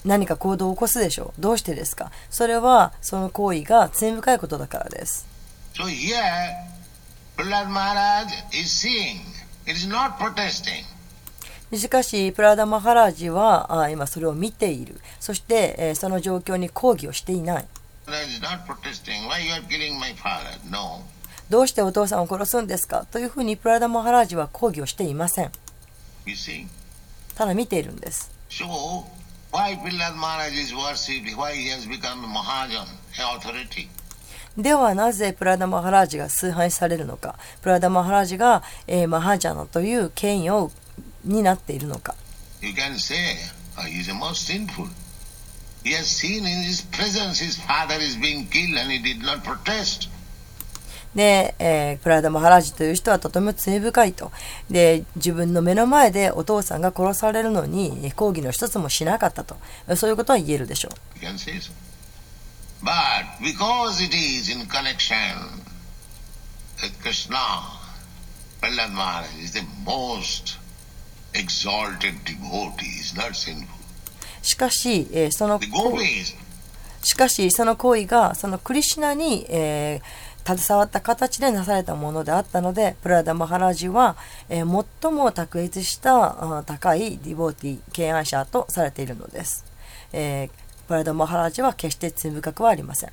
何か行動を起こすでしょう。どうしてですか？それはその行為が罪深いことだからです。So here, Prahlad Maharaj is seeing. It is not protesting. しかし、プラダマハラジはあ今それを見ている。そして、えーその状況に抗議をしていない。No. どうしてお父さんを殺すんですか？というふうにプラダ・マハラージは抗議をしていません。ただ見ているんです。So, ではなぜプラダ・マハラージが崇拝されるのかプラダ・マハラージが、えーマハジャナという権威をになっているのか You can say, oh, he is the most sinful. He has seen in his presence his father is being killed and he did not protest. で、えー、プラダマハラジという人はとても罪深いと。で、自分の目の前でお父さんが殺されるのに、抗議の一つもしなかったと。そういうことは言えるでしょう。しかし,、えー、そのしかし、その行為がそのクリシナに、えー、携わった形でなされたものであったので、プラダ・マハラジは、え、最も卓越した高いディボーティー、敬愛者とされているのです。え、プラダ・マハラジは決して罪深くはありません。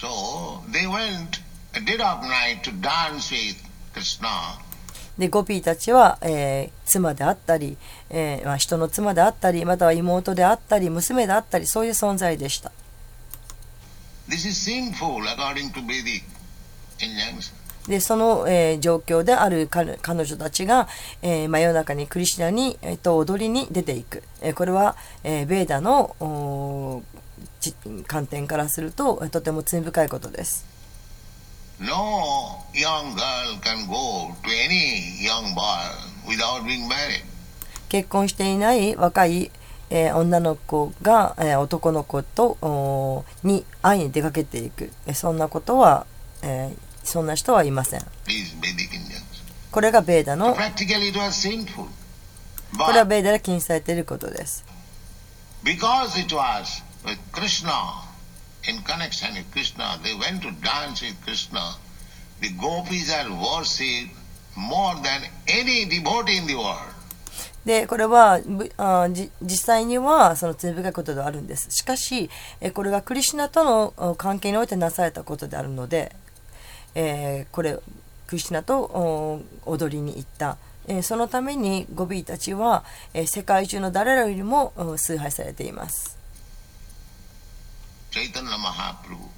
So they went, did up night dance with Krishna でゴピーたちは、えー妻であったり、えーまあ、人の妻であったりまたは妹であったり娘であったりそういう存在でした.でその、えー状況である彼彼女たちが、えー真夜中にクリシュナに、えーと踊りに出ていく、えーこれは、えーベーダの観点からするとえーとても罪深いことです結婚していない若い、女の子が、男の子とに会いに出かけていく。そんなことは、そんな人はいません。これがベーダの。これはベーダが禁止されていることです。In connection with Krishna, they went to dance with Krishna. The gopis are worshipped more than any devotee in the world. でこれはあじ実際にはその罪深いことではあるんですしかしえこれがクリシナとの関係においてなされたことであるので、えーこれクリシナとお踊りに行った、えーそのためにゴビーたちは、えー世界中の誰らよりも崇拝されています Chaitanya Mahaprabhu,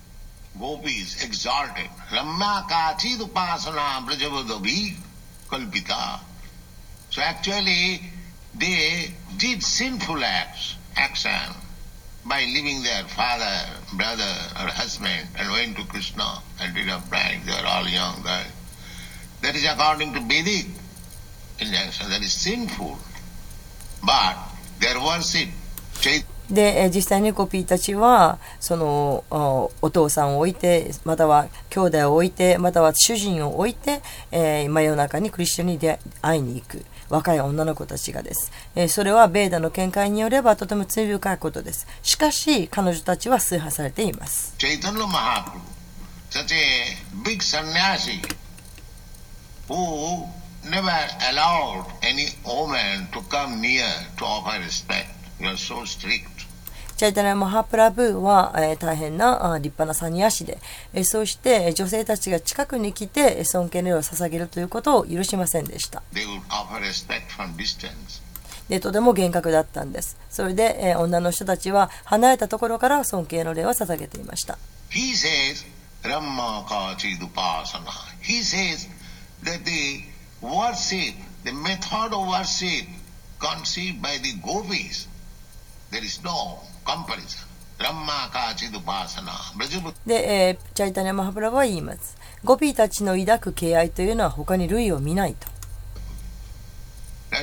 gopis exalted. Ramma kachid upasana brajavadavi kalpita. So actually, they did sinful acts, action, by leaving their father, brother, or husband and went to Krishna and did a prank. They were all young girls. That is according to Vedic injunction. That is sinful. But their worship, Chaitanya. で、え実際にゴピーたちはそのお父さんを置いてまたは兄弟を置いてまたは主人を置いて、えー真夜中にクリスチャンに出会いに行く若い女の子たちがです、えーそれはベーダの見解によればとても罪深いことです。しかし彼女たちは崇拝されています。Chaitanya Mahaprabhu, such a big sannyasi who never allowed any woman to come near to offer respect. チャイタナ・マハプラブーは、え、大変なあ立派なサニア氏で、え、そうして女性たちが近くに来て尊敬の礼を捧げるということを許しませんでした。でとても厳格だったんです。それで、え、女の人たちは離れたところから尊敬の礼を捧げていました。He says, the method of worship There is no company. で、えー、チャイタニア・マハブラは言います。ゴピーたちの抱く敬愛というのは他に類を見ないと。Now,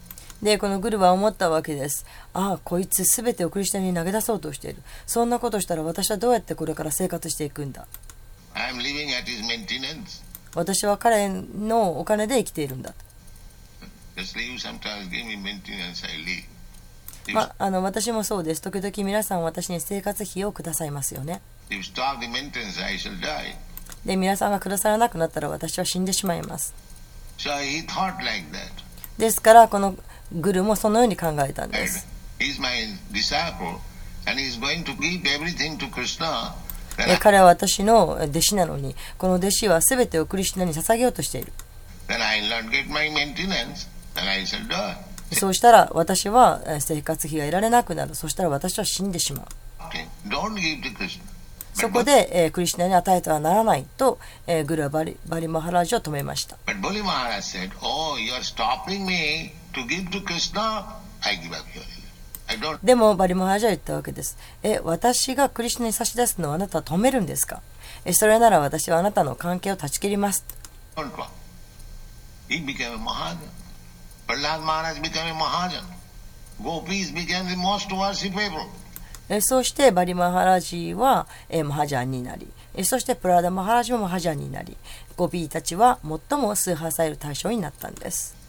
で、このグルは思ったわけです。ああ、こいつすべてをクリシュナに投げ出そうとしている。そんなことしたら私はどうやってこれから生活していくんだ？私は彼のお金で生きているんだ。まあ、あの私もそうです。時々皆さん私に生活費をくださいますよね。で、皆さんがくださらなくなったら私は死んでしまいます。ですから、このグルもそのように考えたんです。彼は私の弟子なのに、この弟子はすべてをクリスナに捧げようとしている。そうしたら私は生活費が得られなくなる。そしたら私は死んでしまう。そこで、え、クリスナに与えてはならないと、え、グルはバリ,バリマハラジを止めました。でもバリマハジャ言ったわけです。え、私がクリスナに差し出すのをあなたは止めるんですか？えそれなら私はあなたの関係を断ち切ります。えそしてバリマハラジはえマハジャンになり。えそしてプラダマハラジもマハジャンになり。ゴビーたちは最も崇拝される対象になったんです。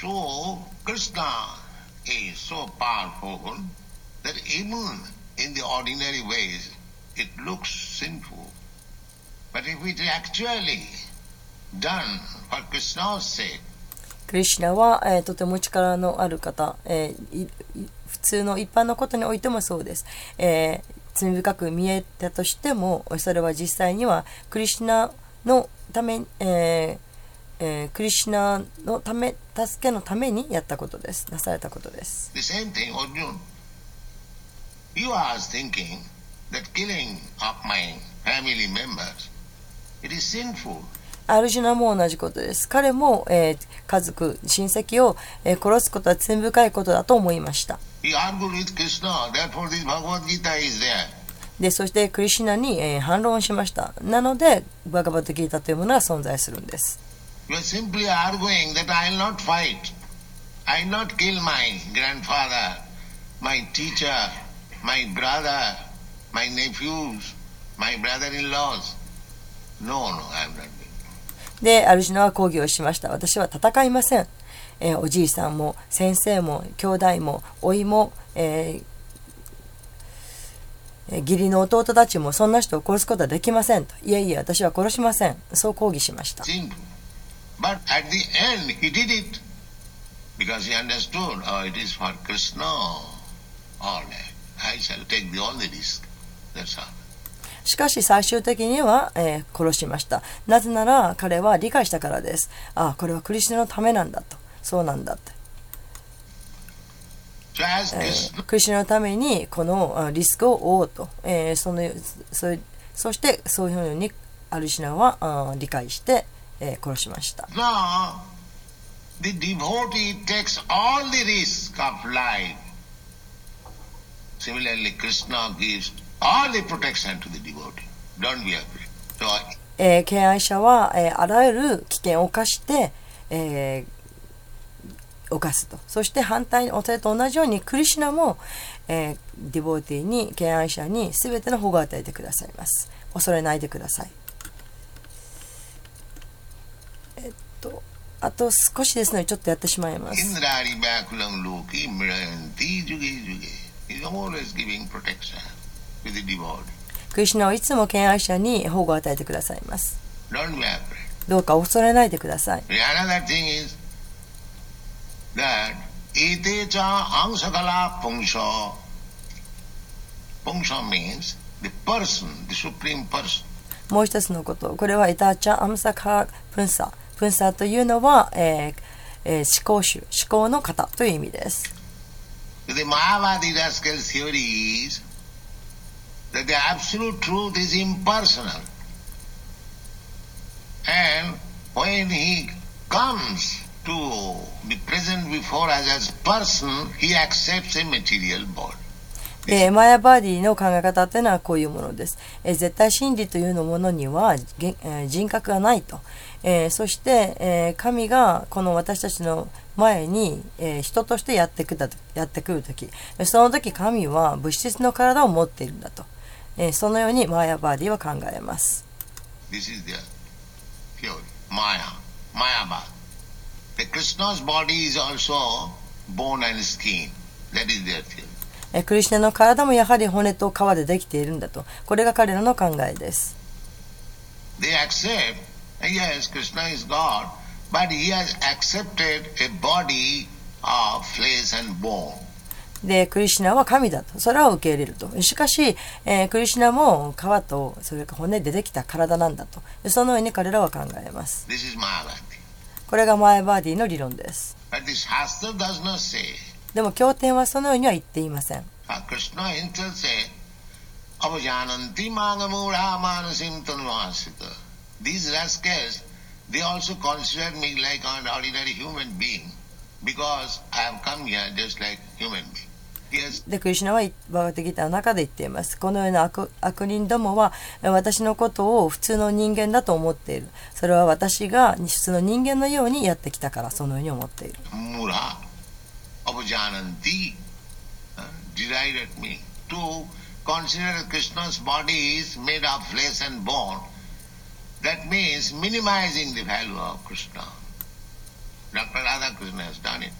So, Krishna is so powerful that even in the ordinary ways it looks sinful. But if it is actually done for Krishna's sake, クリシナは、えーとても力のある方、えー普通の一般のことにおいてもそうです、えー罪深く見えたとしてもそれは実際にはクリシナのため、えーえ、クリシュナのため助けのためにやったことです。なされたことですアルジュナも同じことです。彼も、え、家族親戚を、え、殺すことは罪深いことだと思いました。でそしてクリシュナに、え、反論しました。なのでバカバタギータというものが存在するんです。You are simply arguing that I will not fight. I will not kill my grandfather, my teacher, my brother, my nephews, my brother-in-laws. No, no, I am not. で、アルジュナは抗議をしました。私は戦いません。えーおじいさんも、先生も、兄弟も、甥も、えーえー義理の弟たちもそんな人を殺すことはできませんと。いえいえ、私は殺しません。そう抗議しました。しかし最終的には、えー、殺しました。なぜなら彼は理解したからです。ああ、これはクリスナのためなんだと。そうなんだっ。クリスナのためにこのリスクを負おうと。えー、そ,のそ,そしてそういうふうにアルシナはあ理解してえー、殺しました。えー、敬愛者は、えー、あらゆる危険を犯して、えー、犯すと。そして反対にお手と同じようにクリシナも、えー、ディボーティーに敬愛者に全ての保護を与えてくださいます。恐れないでください。えっと、あと少しですのでちょっとやってしまいます。クリシナはいつも敬愛者に保護を与えてくださいます。どうか恐れないでください。もう一つのこと、これはイタチャ・アムサカ・プンサー。分散というのは、えーえー、思考集思考の方という意味です。でマヤバーディの考え方というのはこういうものです。絶対真理というものには人格がないと。えーそして、えー神がこの私たちの前に、えー人としてやってくだやってくるとき、その時神は物質の体を持っているんだと。えーそのようにマヤバーディは考えます。This is their theory. Maya. Mayavad. The Krishna's body is also bone and skin. That is their theory. えークリシュナの体もやはり骨と皮でできているんだと。これが彼らの考えです。They accept, yes, Krishna is God, but he has accepted a body of flesh and bone. で、クリシュナは神だと。それは受け入れると。しかし、えークリシュナも皮と、それから骨でできた体なんだと。そのように彼らは考えます。This is Mayavadi. これがマヤバーディの理論です。でも経典はそのようには言っていません。Uh, Krishna himself said, Avajananti mangamura manasim tanvasita. These rascals, they also consider me like an ordinary human being because I have come here just like human being. で、クリシュナはバーガテギターの中で言っています。このような悪悪人どもはえー私のことを普通の人間だと思っている。それは私が普通の人間のようにやってきたから、そのように思っている。mura, avajananti, uh, derided me to consider Krishna's body is made of flesh and bone. That means minimizing the value of Krishna. Dr. Radhakrishna has done it.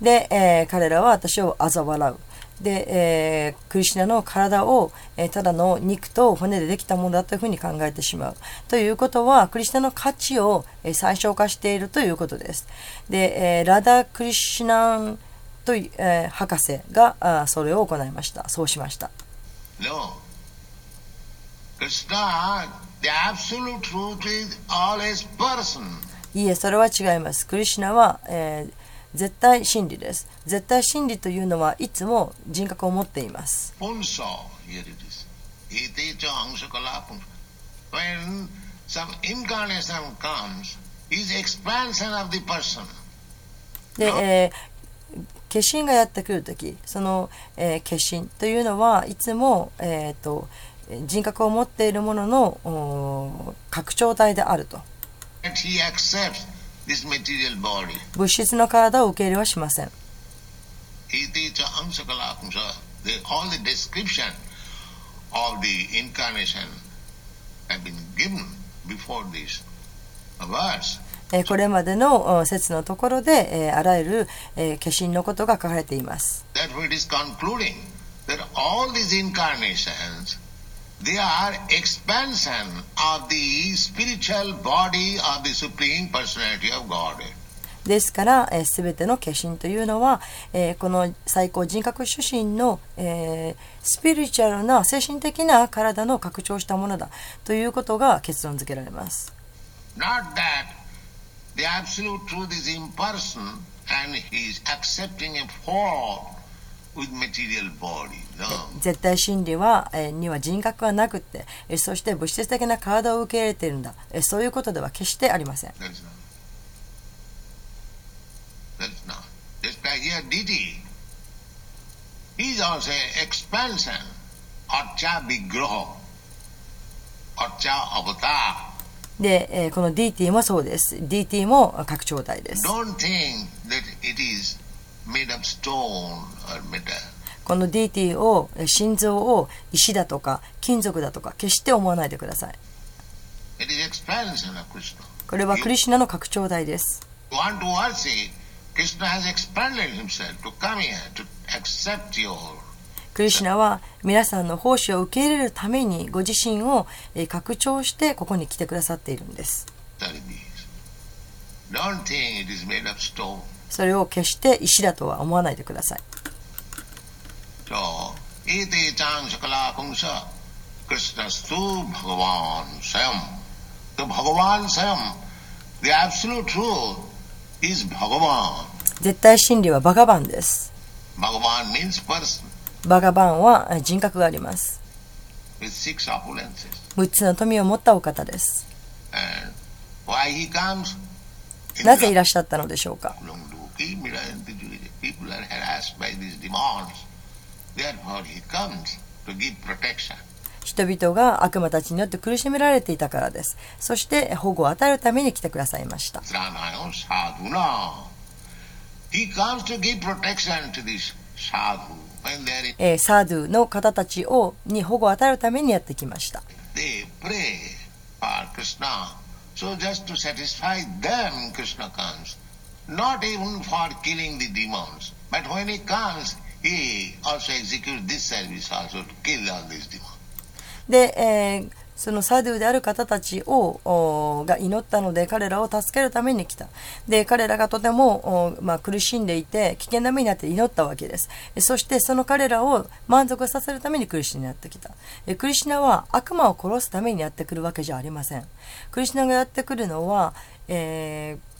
で、えー彼らは私を嘲笑う。で、えークリシュナの体を、えーただの肉と骨でできたものだというふうに考えてしまう。ということは、クリシュナの価値を、えー最小化しているということです。で、えーラダ・クリシュナという、えー博士があそれを行いました。そうしました。No. いえ、それは違います。クリシナは、えー、絶対真理です。絶対真理というのはいつも人格を持っています。で、えー、化身がやってくるとき、その、えー、化身というのはいつも、えっ、ー、と、人格を持っているものの拡張体であると。物質の体を受け入れはしません。えこれまでの説のところで、えー、あらゆる、化身のことが書かれています。They are expansion of the spiritual body of the Supreme Personality of Godhead. ですから、えー、全ての化身というのは、えーこの最高人格主神の、えースピリチュアルな精神的な体の拡張したものだということが結論付けられます。Not that the absolute truth is impersonal and he is accepting a form with material body. No. 絶対真理は、え、には人格はなくて、え、そして物質的な体を受け入れているんだ、え、そういうことでは決してありません。で、え、この D. T. もそうです。D. T. も拡張体です。この DT を心臓を石だとか金属だとか決して思わないでください。これはクリシナの拡張台です。クリシナは皆さんの奉仕を受け入れるためにご自身を拡張してここに来てくださっているんです。それを決して石だとは思わないでください。絶対真理はバガバンです。バガバン,は人格があります。6つの富を持ったお方です。なぜいらっしゃったのでしょうか？Loki, Mirayanti Jurije. People are harassed by these demons. Therefore he comes to give protection. 人々が悪魔たちによって苦しめられていたからです。そして保護を与えるために来てくださいました。えーサードゥの方たちをに保護を与えるためにやってきました。So just to satisfy them, Krishna comes. Not even for killing the demons. But when he comes, he also executes this service also to kill all these demons. で、えーそのサドゥである方たちをが祈ったので彼らを助けるために来た。で、彼らがとても、まあ、苦しんでいて危険な目になって祈ったわけです。そしてその彼らを満足させるためにクリシナにやってきた。クリシナは悪魔を殺すためにやってくるわけじゃありません。クリシナがやってくるのは、えー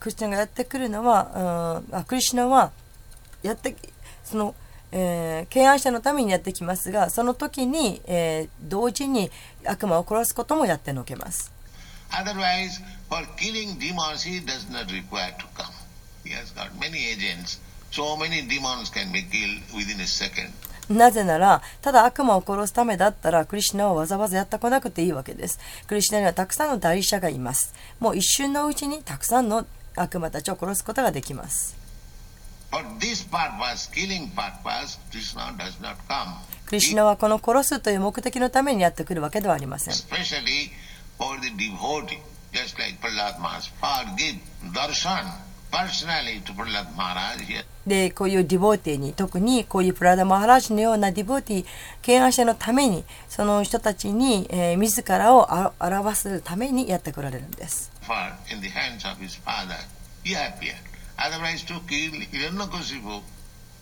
クリシナがやってくるのは、うんあクリシナはやってその、えー、敬愛者のためにやってきますがその時に、えー同時に悪魔を殺すこともやってのけます Otherwise, for killing demons, he does not require to come. He has got many agents. So many demons can be killed within a second. なぜならただ悪魔を殺すためだったらクリシナはわざわざやってこなくていいわけですクリシナにはたくさんの代理者がいますもう一瞬のうちにたくさんの悪魔たちを殺すことができます。クリシナはこの殺すという目的のためにやってくるわけではありません。で、こういうディボーティーに、特にこういうプラダ・マハラジのようなディボーティー、敬愛者のために、その人たちに、自らを表すためにやってこられるんです。For in the hands of his father, he appeared. Otherwise, to kill Hiranyakasipu,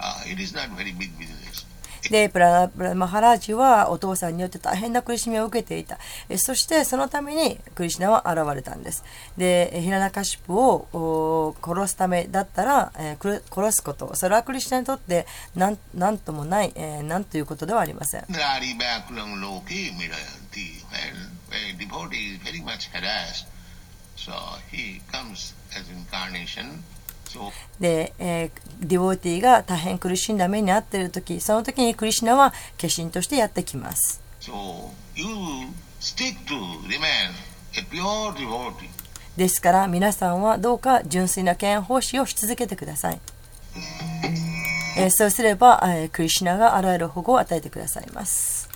uh, it is not very big business. [laughs] で、プラプラマハラージはお父さんによって大変な苦しみを受けていた。えそしてそのためにクリシナは現れたんです。で、ヒラナカシプをお殺すためだったら、えー殺すこと、それはクリシナにとってなんなんともない、えーなんということではありません。で、えーディボーティーが大変苦しんだ目に遭っている時その時にクリシナは化身としてやってきます。So you stick to remain a pure devotee. ですから皆さんはどうか純粋な敬愛奉仕をし続けてください、えーそうすれば、えークリシナがあらゆる保護を与えてくださいます